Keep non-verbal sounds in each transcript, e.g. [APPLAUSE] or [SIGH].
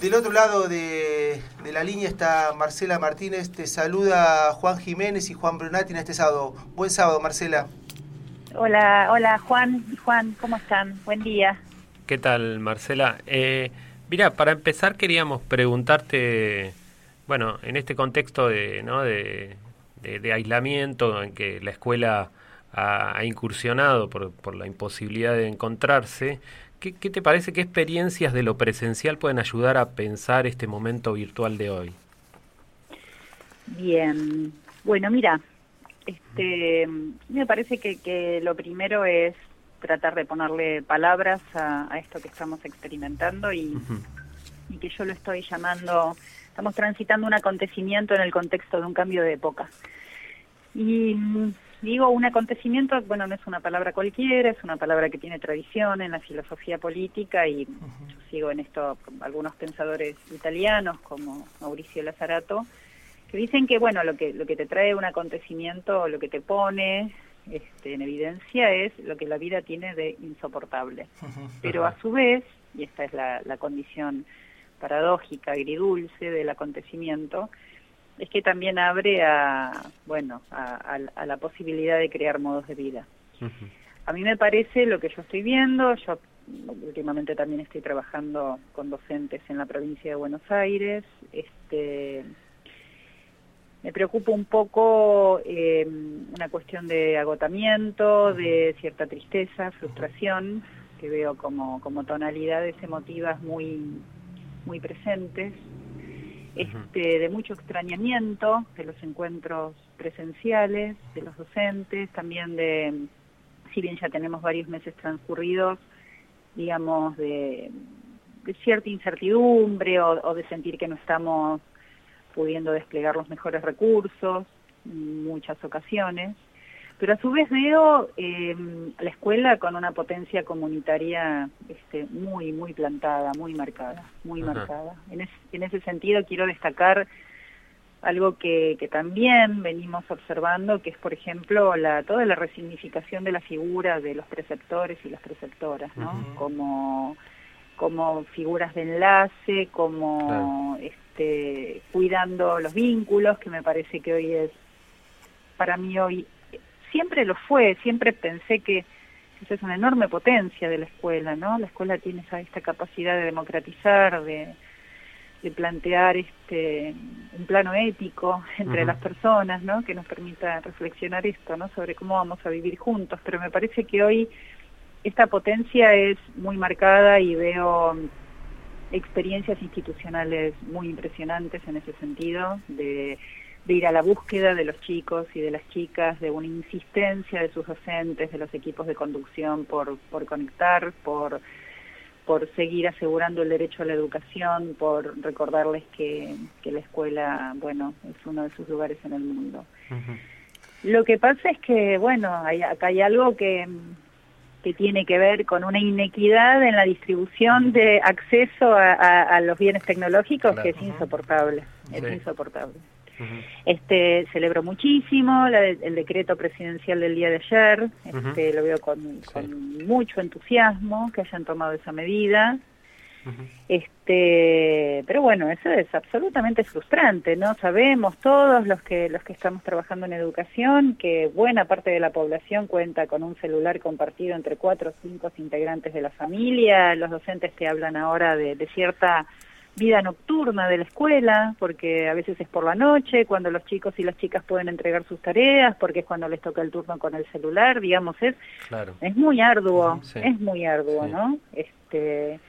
Del otro lado de, la línea está Marcela Martínez, te saluda Juan Jiménez y Juan Brunati en este sábado. Buen sábado, Marcela. Hola, hola Juan, Juan, ¿cómo están? Buen día. ¿Qué tal, Marcela? Eh, mira, para empezar queríamos preguntarte, bueno, en este contexto de, ¿no? de, aislamiento en que la escuela ha, incursionado por, por la imposibilidad de encontrarse, ¿Qué, te parece? ¿Qué experiencias de lo presencial pueden ayudar a pensar este momento virtual de hoy? Bien, bueno, mira, este, me parece que, lo primero es tratar de ponerle palabras a, esto que estamos experimentando y, y, que yo lo estoy llamando, estamos transitando un acontecimiento en el contexto de un cambio de época. Y digo un acontecimiento, bueno, no es una palabra cualquiera, es una palabra que tiene tradición en la filosofía política y yo sigo en esto algunos pensadores italianos como Mauricio Lazzarato, que dicen que, bueno, lo que, lo que te trae un acontecimiento, lo que te pone este, en evidencia es lo que la vida tiene de insoportable. Pero a su vez, y esta es la, la condición paradójica, agridulce del acontecimiento, es que también abre a, bueno, a, la posibilidad de crear modos de vida. A mí me parece lo que yo estoy viendo, yo últimamente también estoy trabajando con docentes en la provincia de Buenos Aires, este, me preocupa un poco eh, una cuestión de agotamiento, de cierta tristeza, frustración, que veo como, como tonalidades emotivas muy, muy presentes este, de mucho extrañamiento de los encuentros presenciales, de los docentes, también de, si bien ya tenemos varios meses transcurridos, digamos, de, cierta incertidumbre o, de sentir que no estamos pudiendo desplegar los mejores recursos en muchas ocasiones pero a su vez veo eh, la escuela con una potencia comunitaria este, muy, muy plantada, muy marcada, muy marcada. En, en, ese sentido quiero destacar algo que, que, también venimos observando, que es, por ejemplo, la, toda la resignificación de la figura de los preceptores y las preceptoras, ¿no? como, como figuras de enlace, como este, cuidando los vínculos, que me parece que hoy es, para mí hoy siempre lo fue, siempre pensé que esa es una enorme potencia de la escuela, ¿no? La escuela tiene esa, esta capacidad de democratizar, de, plantear este un plano ético entre las personas, ¿no? Que nos permita reflexionar esto, ¿no? Sobre cómo vamos a vivir juntos. Pero me parece que hoy esta potencia es muy marcada y veo experiencias institucionales muy impresionantes en ese sentido, de de ir a la búsqueda de los chicos y de las chicas, de una insistencia de sus docentes, de los equipos de conducción por, por conectar, por, por seguir asegurando el derecho a la educación, por recordarles que, que la escuela, bueno, es uno de sus lugares en el mundo. Lo que pasa es que, bueno, hay, acá hay algo que, que tiene que ver con una inequidad en la distribución de acceso a, los bienes tecnológicos que es insoportable, es insoportable. Este celebró muchísimo el decreto presidencial del día de ayer, este, lo veo con, mucho entusiasmo que hayan tomado esa medida. Este, pero bueno, eso es absolutamente frustrante, ¿no? Sabemos todos los que los que estamos trabajando en educación que buena parte de la población cuenta con un celular compartido entre cuatro o cinco integrantes de la familia. Los docentes te hablan ahora de cierta vida nocturna de la escuela, porque a veces es por la noche, cuando los chicos y las chicas pueden entregar sus tareas, porque es cuando les toca el turno con el celular, digamos, es, es muy arduo, es muy arduo, ¿no? Este,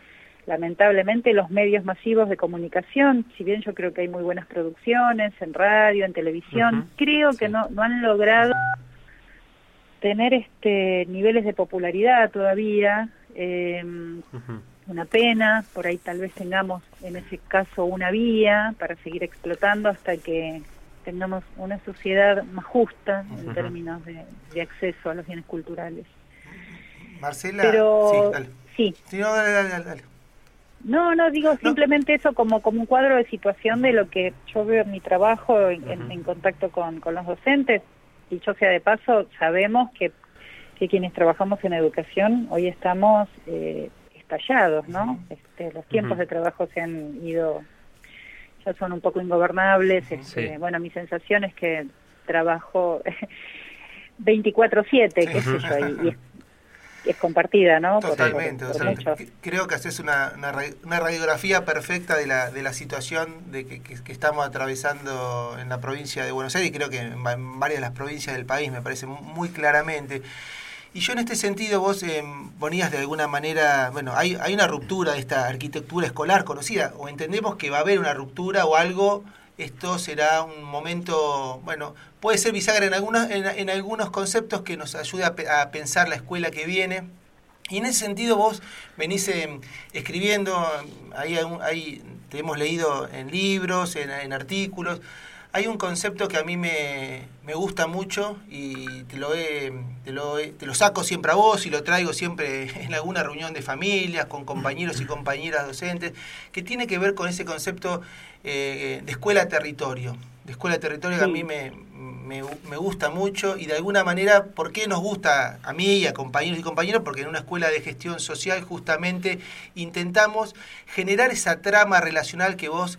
lamentablemente los medios masivos de comunicación, si bien yo creo que hay muy buenas producciones en radio, en televisión, creo que no, no han logrado tener este niveles de popularidad todavía. Eh, una pena, por ahí tal vez tengamos en ese caso una vía para seguir explotando hasta que tengamos una sociedad más justa en términos de, acceso a los bienes culturales. Marcela, Pero, sí, no, dale, dale, dale. No, no, digo simplemente eso como, como un cuadro de situación de lo que yo veo en mi trabajo en, contacto con, con los docentes. Dicho sea de paso, sabemos que, que quienes trabajamos en educación hoy estamos eh, estallados, ¿no? Este, los tiempos de trabajo se han ido, ya son un poco ingobernables. Este, bueno, mi sensación es que trabajo [LAUGHS] 24/7, qué sé yo, y, es compartida, ¿no? Totalmente. creo que haces una, una, radiografía perfecta de la, de la situación de que, que, estamos atravesando en la provincia de Buenos Aires y creo que en, varias de las provincias del país, me parece muy claramente. Y yo en este sentido vos eh, ponías de alguna manera, bueno, hay, hay una ruptura de esta arquitectura escolar conocida, o entendemos que va a haber una ruptura o algo esto será un momento, bueno, puede ser bisagra en algunos, en, algunos conceptos que nos ayude a, pensar la escuela que viene. Y en ese sentido vos venís eh, escribiendo, ahí, ahí te hemos leído en libros, en, artículos, hay un concepto que a mí me, me gusta mucho y te lo, he, te, lo te lo saco siempre a vos y lo traigo siempre [LAUGHS] en alguna reunión de familias, con compañeros y compañeras docentes, que tiene que ver con ese concepto eh, de escuela-territorio. De escuela-territorio que a mí me, me, me, gusta mucho y de alguna manera, ¿por qué nos gusta a mí y a compañeros y compañeras? Porque en una escuela de gestión social justamente intentamos generar esa trama relacional que vos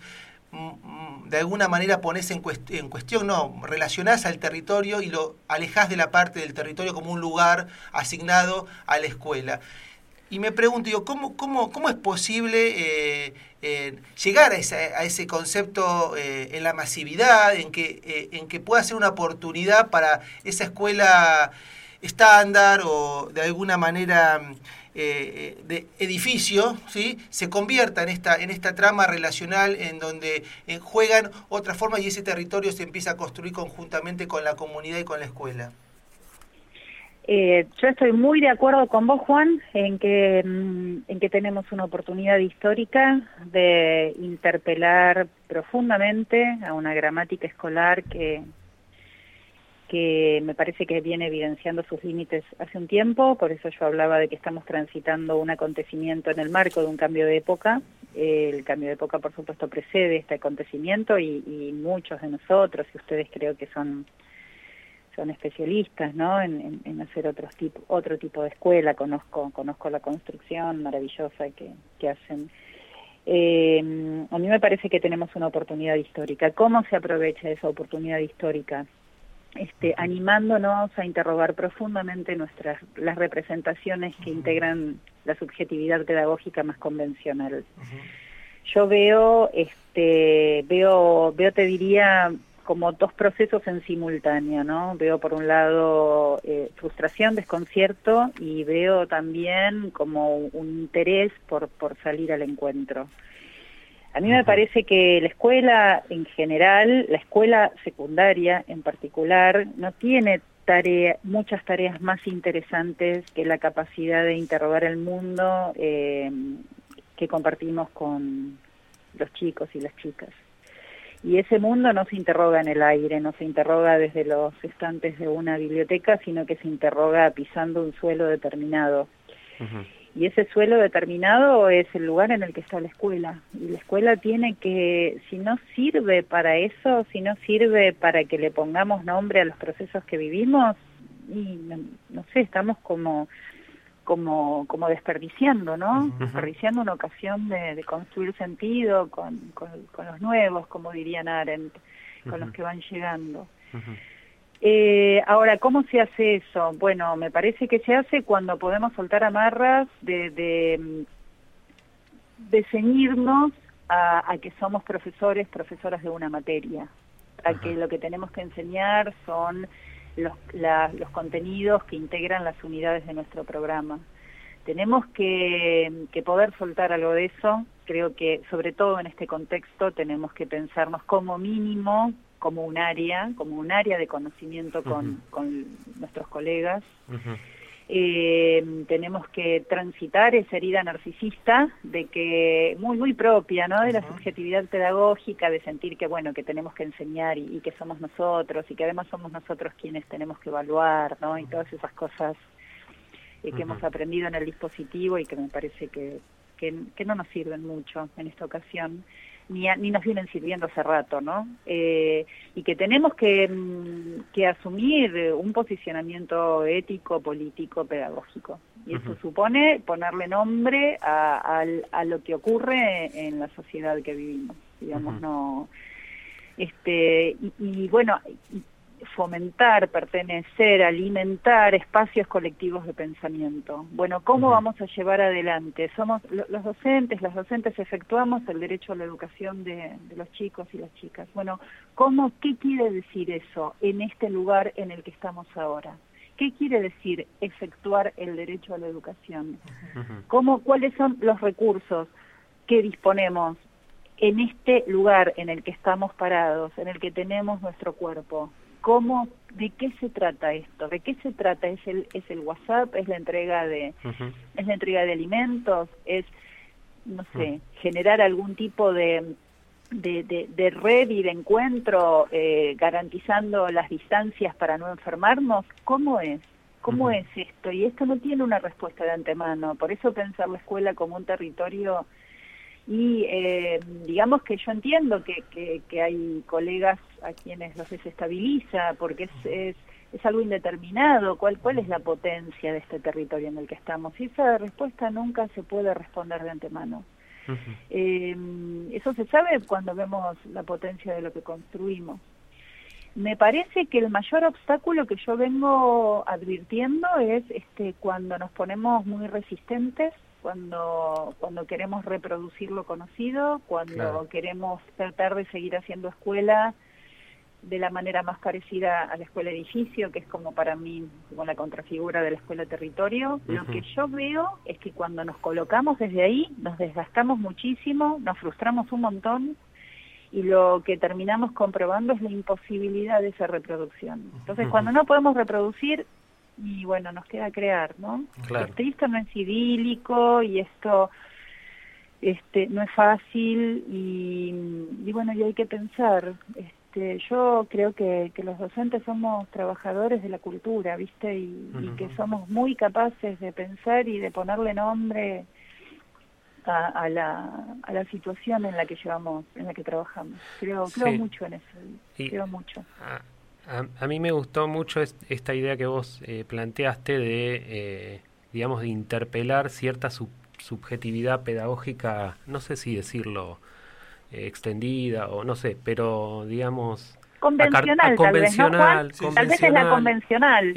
de alguna manera pones en, en cuestión, no, relacionás al territorio y lo alejás de la parte del territorio como un lugar asignado a la escuela. Y me pregunto, yo, ¿cómo, cómo, cómo es posible eh, eh, llegar a, a, ese concepto eh, en la masividad, en que, en que pueda ser una oportunidad para esa escuela estándar o de alguna manera de edificio, ¿sí? se convierta en esta, en esta trama relacional en donde juegan otras formas y ese territorio se empieza a construir conjuntamente con la comunidad y con la escuela? Eh, yo estoy muy de acuerdo con vos, Juan, en que, mm, en que tenemos una oportunidad histórica de interpelar profundamente a una gramática escolar que, que me parece que viene evidenciando sus límites hace un tiempo, por eso yo hablaba de que estamos transitando un acontecimiento en el marco de un cambio de época. el cambio de época, por supuesto, precede este acontecimiento y, muchos de nosotros, y ustedes creo que son son especialistas ¿no? en, en, hacer otros tipo, otro tipo de escuela, conozco, conozco la construcción maravillosa que, que hacen. Eh, a mí me parece que tenemos una oportunidad histórica. ¿Cómo se aprovecha esa oportunidad histórica? Este, animándonos a interrogar profundamente nuestras las representaciones que integran la subjetividad pedagógica más convencional. Yo veo, este, veo, veo, te diría, como dos procesos en simultáneo, ¿no? Veo por un lado eh, frustración, desconcierto y veo también como un interés por, por salir al encuentro. A mí me parece que la escuela en general, la escuela secundaria en particular, no tiene tarea, muchas tareas más interesantes que la capacidad de interrogar el mundo eh, que compartimos con los chicos y las chicas. Y ese mundo no se interroga en el aire, no se interroga desde los estantes de una biblioteca, sino que se interroga pisando un suelo determinado. Y ese suelo determinado es el lugar en el que está la escuela. Y la escuela tiene que, si no sirve para eso, si no sirve para que le pongamos nombre a los procesos que vivimos, y no sé, estamos como como, como desperdiciando, ¿no? Desperdiciando una ocasión de, construir sentido con, con, los nuevos, como dirían Arendt, con los que van llegando. Eh, ahora, ¿cómo se hace eso? Bueno, me parece que se hace cuando podemos soltar amarras de, de, de ceñirnos a, a, que somos profesores, profesoras de una materia, a que lo que tenemos que enseñar son los, los contenidos que integran las unidades de nuestro programa. Tenemos que, que poder soltar algo de eso. Creo que, sobre todo en este contexto, tenemos que pensarnos como mínimo como un área, como un área de conocimiento con, con nuestros colegas. Eh, tenemos que transitar esa herida narcisista de que muy muy propia no de la subjetividad pedagógica de sentir que bueno que tenemos que enseñar y, que somos nosotros y que además somos nosotros quienes tenemos que evaluar no y todas esas cosas eh, que hemos aprendido en el dispositivo y que me parece que, que, que no nos sirven mucho en esta ocasión ni, ni nos vienen sirviendo hace rato, ¿no? Eh, y que tenemos que, mm, que, asumir un posicionamiento ético, político, pedagógico. Y eso supone ponerle nombre a, a, lo que ocurre en la sociedad que vivimos, digamos, no... Este, y, y bueno, fomentar, pertenecer, alimentar espacios colectivos de pensamiento. Bueno, ¿cómo vamos a llevar adelante? Somos los docentes, las docentes efectuamos el derecho a la educación de, los chicos y las chicas. Bueno, ¿cómo, qué quiere decir eso en este lugar en el que estamos ahora? ¿Qué quiere decir efectuar el derecho a la educación? ¿Cómo, ¿Cuáles son los recursos que disponemos en este lugar en el que estamos parados, en el que tenemos nuestro cuerpo? Cómo, de qué se trata esto, de qué se trata, es el, es el WhatsApp, es la entrega de, es la entrega de alimentos, es, no sé, generar algún tipo de, de, de, red y de encuentro eh, garantizando las distancias para no enfermarnos, ¿cómo es? ¿Cómo es esto? Y esto no tiene una respuesta de antemano, por eso pensar la escuela como un territorio y eh, digamos que yo entiendo que, que, hay colegas a quienes los desestabiliza porque es, es, algo indeterminado, ¿Cuál, cuál es la potencia de este territorio en el que estamos. Y esa respuesta nunca se puede responder de antemano. Eh, eso se sabe cuando vemos la potencia de lo que construimos. Me parece que el mayor obstáculo que yo vengo advirtiendo es este, cuando nos ponemos muy resistentes cuando, cuando queremos reproducir lo conocido, cuando queremos tratar de seguir haciendo escuela de la manera más parecida a la escuela edificio, que es como para mí como la contrafigura de la escuela territorio. Lo que yo veo es que cuando nos colocamos desde ahí, nos desgastamos muchísimo, nos frustramos un montón y lo que terminamos comprobando es la imposibilidad de esa reproducción. Entonces, cuando no podemos reproducir, y bueno, nos queda crear, ¿no? Claro. Este, esto no es idílico y esto este no es fácil y, y bueno, y hay que pensar, este, yo creo que, que los docentes somos trabajadores de la cultura, ¿viste? Y, y que somos muy capaces de pensar y de ponerle nombre a, a, la, a la situación en la que llevamos, en la que trabajamos. Creo, creo mucho en eso, creo mucho. A, mí me gustó mucho esta idea que vos eh, planteaste de, eh, digamos, de interpelar cierta subjetividad pedagógica, no sé si decirlo eh, extendida o no sé, pero digamos... Convencional, convencional, tal vez, es la convencional,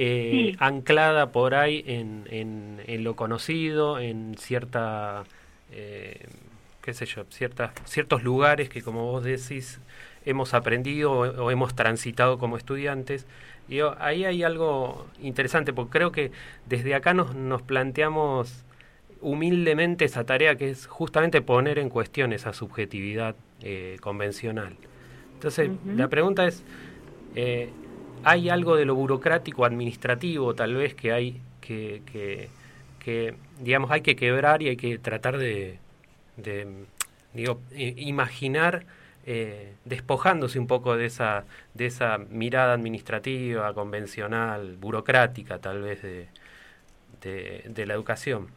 anclada por ahí en, en, en, lo conocido, en cierta, qué sé yo, ciertas, ciertos lugares que como vos decís hemos aprendido o, hemos transitado como estudiantes. Y ahí hay algo interesante, porque creo que desde acá nos, nos planteamos humildemente esa tarea que es justamente poner en cuestión esa subjetividad eh, convencional. Entonces, la pregunta es, eh, ¿hay algo de lo burocrático, administrativo, tal vez, que hay que, que, que, digamos, hay que quebrar y hay que tratar de, de digo, imaginar eh, despojándose un poco de esa, de esa mirada administrativa, convencional, burocrática tal vez de, de, la educación.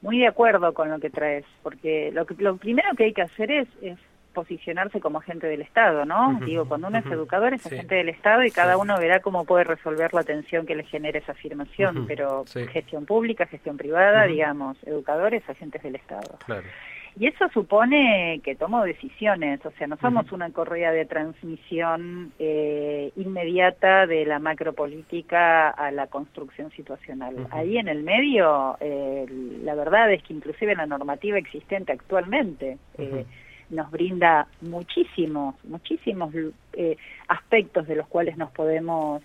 Muy de acuerdo con lo que traes, porque lo, que, lo primero que hay que hacer es, es posicionarse como agente del Estado, ¿no? Digo, cuando uno es educador es agente del Estado y cada uno verá cómo puede resolver la tensión que le genera esa afirmación, pero gestión pública, gestión privada, digamos, educadores, agentes del Estado. Claro. Y eso supone que tomo decisiones, o sea, no somos una correa de transmisión eh, inmediata de la macropolítica a la construcción situacional. Ahí en el medio, eh, la verdad es que inclusive la normativa existente actualmente eh, nos brinda muchísimos, muchísimos aspectos de los cuales nos podemos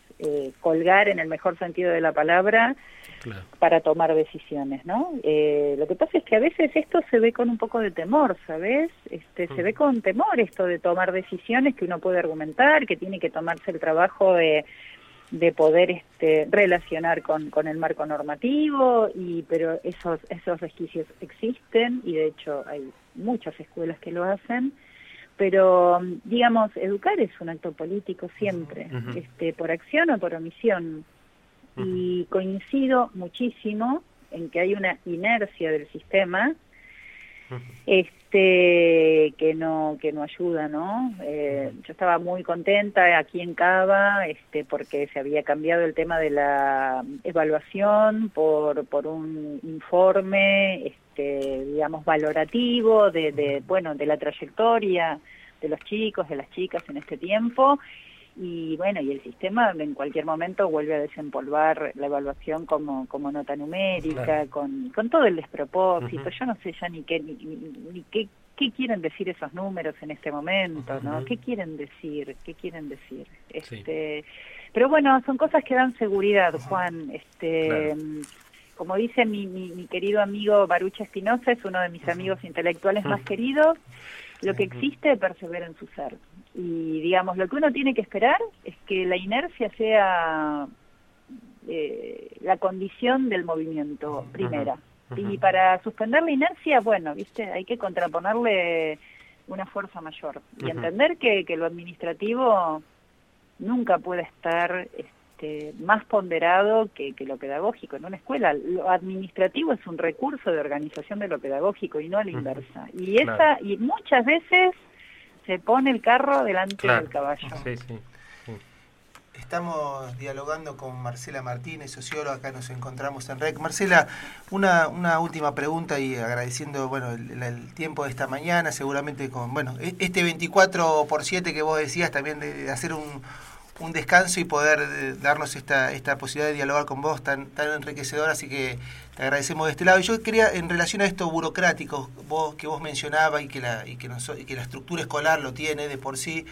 colgar en el mejor sentido de la palabra para tomar decisiones, ¿no? Eh, lo que pasa es que a veces esto se ve con un poco de temor, ¿sabes? Este, Se ve mm. con temor esto de tomar decisiones que uno puede argumentar, que tiene que tomarse el trabajo de, de poder este, relacionar con, con el marco normativo, y pero esos, esos resquicios existen y de hecho hay muchas escuelas que lo hacen. Pero digamos educar es un acto político siempre este por acción o por omisión. Y coincido muchísimo en que hay una inercia del sistema este que no que no ayuda no eh, yo estaba muy contenta aquí en Cava este porque se había cambiado el tema de la evaluación por por un informe este digamos valorativo de, de bueno de la trayectoria de los chicos de las chicas en este tiempo y bueno, y el sistema en cualquier momento vuelve a desempolvar la evaluación como, como nota numérica, con, con todo el despropósito, yo no sé ya ni qué, ni, qué, qué quieren decir esos números en este momento, ¿no? ¿Qué quieren decir? ¿Qué quieren decir? Este, Pero bueno, son cosas que dan seguridad, Juan. Este, Como dice mi, mi, mi, querido amigo Barucha Espinosa, es uno de mis amigos intelectuales más queridos, lo que existe persevera en su ser. Y digamos, lo que uno tiene que esperar es que la inercia sea eh, la condición del movimiento primera. Y para suspender la inercia, bueno, viste, hay que contraponerle una fuerza mayor y entender que, que lo administrativo nunca puede estar este, más ponderado que, que, lo pedagógico en una escuela. Lo administrativo es un recurso de organización de lo pedagógico y no a la inversa. Y esa y muchas veces se pone el carro delante del caballo. Estamos dialogando con Marcela Martínez, socióloga, acá nos encontramos en REC. Marcela, una, una última pregunta y agradeciendo bueno el, tiempo de esta mañana, seguramente con bueno e, este 24 por 7 que vos decías también de, hacer un, un, descanso y poder eh, darnos esta, esta posibilidad de dialogar con vos tan, tan enriquecedora, así que te agradecemos de este lado. Y yo quería, en relación a esto burocrático vos, que vos mencionabas y que, la, y, que que la estructura escolar lo tiene de por sí,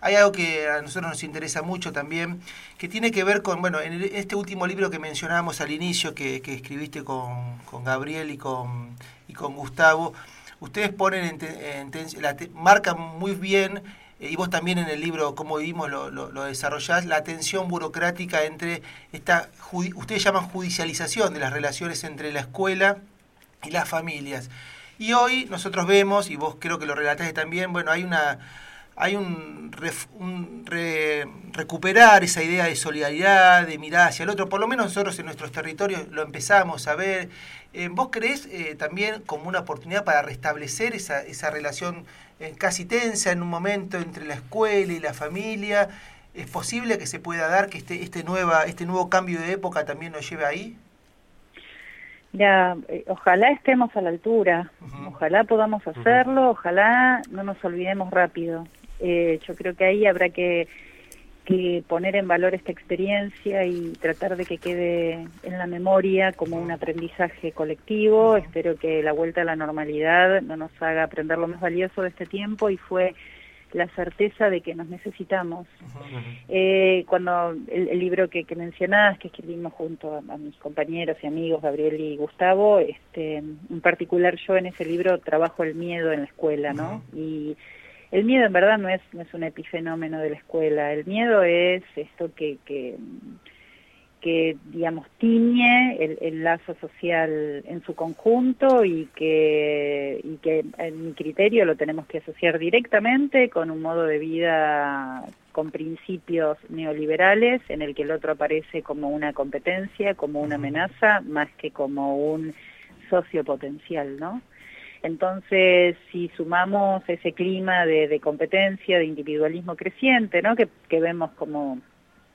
hay algo que a nosotros nos interesa mucho también, que tiene que ver con, bueno, en este último libro que mencionábamos al inicio, que, que escribiste con, con, Gabriel y con, y con Gustavo, ustedes ponen, en, la, marcan muy bien y vos también en el libro Cómo vivimos lo, lo, desarrollás, la tensión burocrática entre esta, ustedes llaman judicialización de las relaciones entre la escuela y las familias. Y hoy nosotros vemos, y vos creo que lo relataste también, bueno, hay una hay un, recuperar esa idea de solidaridad, de mirar hacia el otro, por lo menos nosotros en nuestros territorios lo empezamos a ver. Eh, ¿Vos creés eh, también como una oportunidad para restablecer esa, esa relación eh, casi tensa en un momento entre la escuela y la familia. ¿Es posible que se pueda dar que este, este, nueva, este nuevo cambio de época también nos lleve ahí? Ya, eh, ojalá estemos a la altura, ojalá podamos hacerlo, ojalá no nos olvidemos rápido. Eh, yo creo que ahí habrá que que poner en valor esta experiencia y tratar de que quede en la memoria como un aprendizaje colectivo. Espero que la vuelta a la normalidad no nos haga aprender lo más valioso de este tiempo y fue la certeza de que nos necesitamos. Eh, cuando el, libro que, que mencionabas, que escribimos junto a, mis compañeros y amigos, Gabriel y Gustavo, este, en particular yo en ese libro trabajo el miedo en la escuela, ¿no? Y el miedo en verdad no es, no es un epifenómeno de la escuela, el miedo es esto que, que, que digamos, tiñe el, lazo social en su conjunto y que, y que en mi criterio lo tenemos que asociar directamente con un modo de vida con principios neoliberales en el que el otro aparece como una competencia, como una amenaza, más que como un socio potencial, ¿no? Entonces, si sumamos ese clima de, competencia, de individualismo creciente, ¿no? que, vemos como,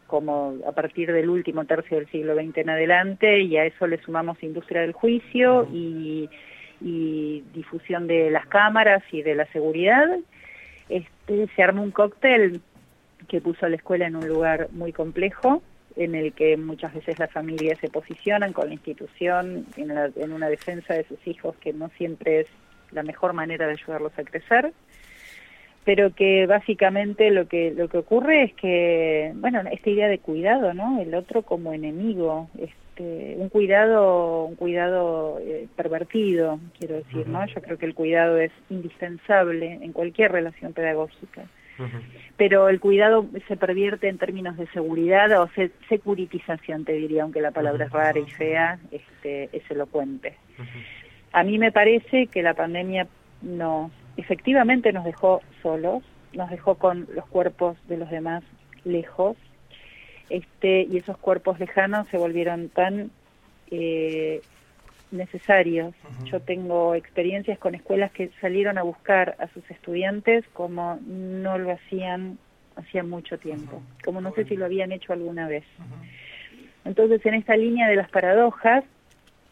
como a partir del último tercio del siglo XX en adelante, y a eso le sumamos industria del juicio y, difusión de las cámaras y de la seguridad, este, se arma un cóctel que puso a la escuela en un lugar muy complejo, en el que muchas veces las familias se posicionan con la institución en, en, una defensa de sus hijos que no siempre es la mejor manera de ayudarlos a crecer pero que básicamente lo que lo que ocurre es que bueno esta idea de cuidado no el otro como enemigo este un cuidado un cuidado eh, pervertido quiero decir no yo creo que el cuidado es indispensable en cualquier relación pedagógica. Pero el cuidado se pervierte en términos de seguridad o securitización, te diría, aunque la palabra es rara y fea, este, es elocuente. A mí me parece que la pandemia no, efectivamente nos dejó solos, nos dejó con los cuerpos de los demás lejos, este, y esos cuerpos lejanos se volvieron tan eh, necesarios. Yo tengo experiencias con escuelas que salieron a buscar a sus estudiantes como no lo hacían hacía mucho tiempo, como no sé si lo habían hecho alguna vez. Entonces, en esta línea de las paradojas,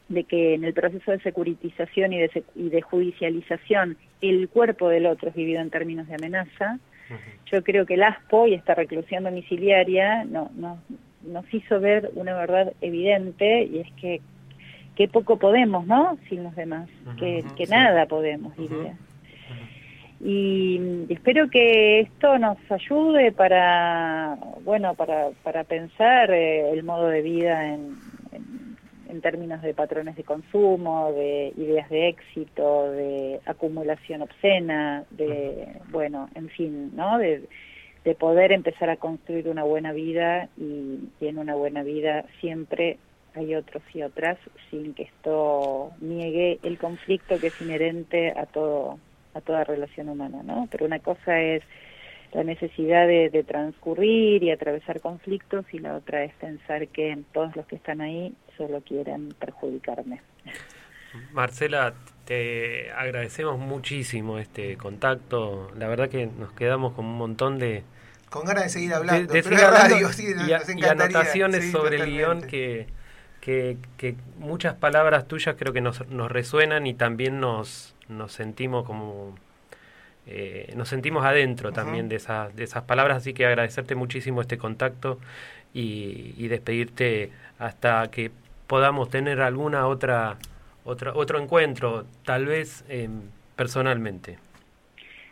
de que en el proceso de securitización y de, y de judicialización el cuerpo del otro es vivido en términos de amenaza, yo creo que el ASPO y esta reclusión domiciliaria no, no, nos hizo ver una verdad evidente y es que qué poco podemos, ¿no? Sin los demás, que, que nada podemos, diría. Y espero que esto nos ayude para, bueno, para, para pensar eh, el modo de vida en, en, términos de patrones de consumo, de ideas de éxito, de acumulación obscena, de, bueno, en fin, ¿no? De, de poder empezar a construir una buena vida y, y en una buena vida siempre hay otros y otras sin que esto niegue el conflicto que es inherente a todo a toda relación humana, ¿no? Pero una cosa es la necesidad de, transcurrir y atravesar conflictos y la otra es pensar que todos los que están ahí solo quieren perjudicarme. Marcela, te agradecemos muchísimo este contacto. La verdad que nos quedamos con un montón de... Con ganas de seguir hablando. De, radio, sí, y, y, anotaciones sobre el guion que, que, que, muchas palabras tuyas creo que nos, nos resuenan y también nos, nos sentimos como eh, nos sentimos adentro también de, esas, de esas palabras, así que agradecerte muchísimo este contacto y, despedirte hasta que podamos tener alguna otra, otra otro encuentro, tal vez em, personalmente.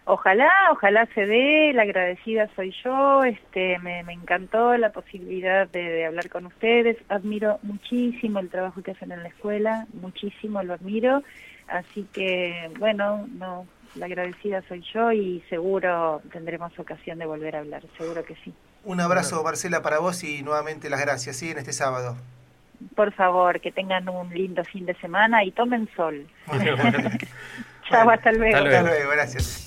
Ojalá, ojalá se dé, la agradecida soy yo, este, me, me encantó la posibilidad de, de, hablar con ustedes, admiro muchísimo el trabajo que hacen en la escuela, muchísimo lo admiro, Así que, bueno, no, la agradecida soy yo y seguro tendremos ocasión de volver a hablar, seguro que sí. Un abrazo, Marcela, para vos y nuevamente las gracias, ¿sí? En este sábado. Por favor, que tengan un lindo fin de semana y tomen sol. [LAUGHS] Chao, hasta luego. Hasta luego, gracias.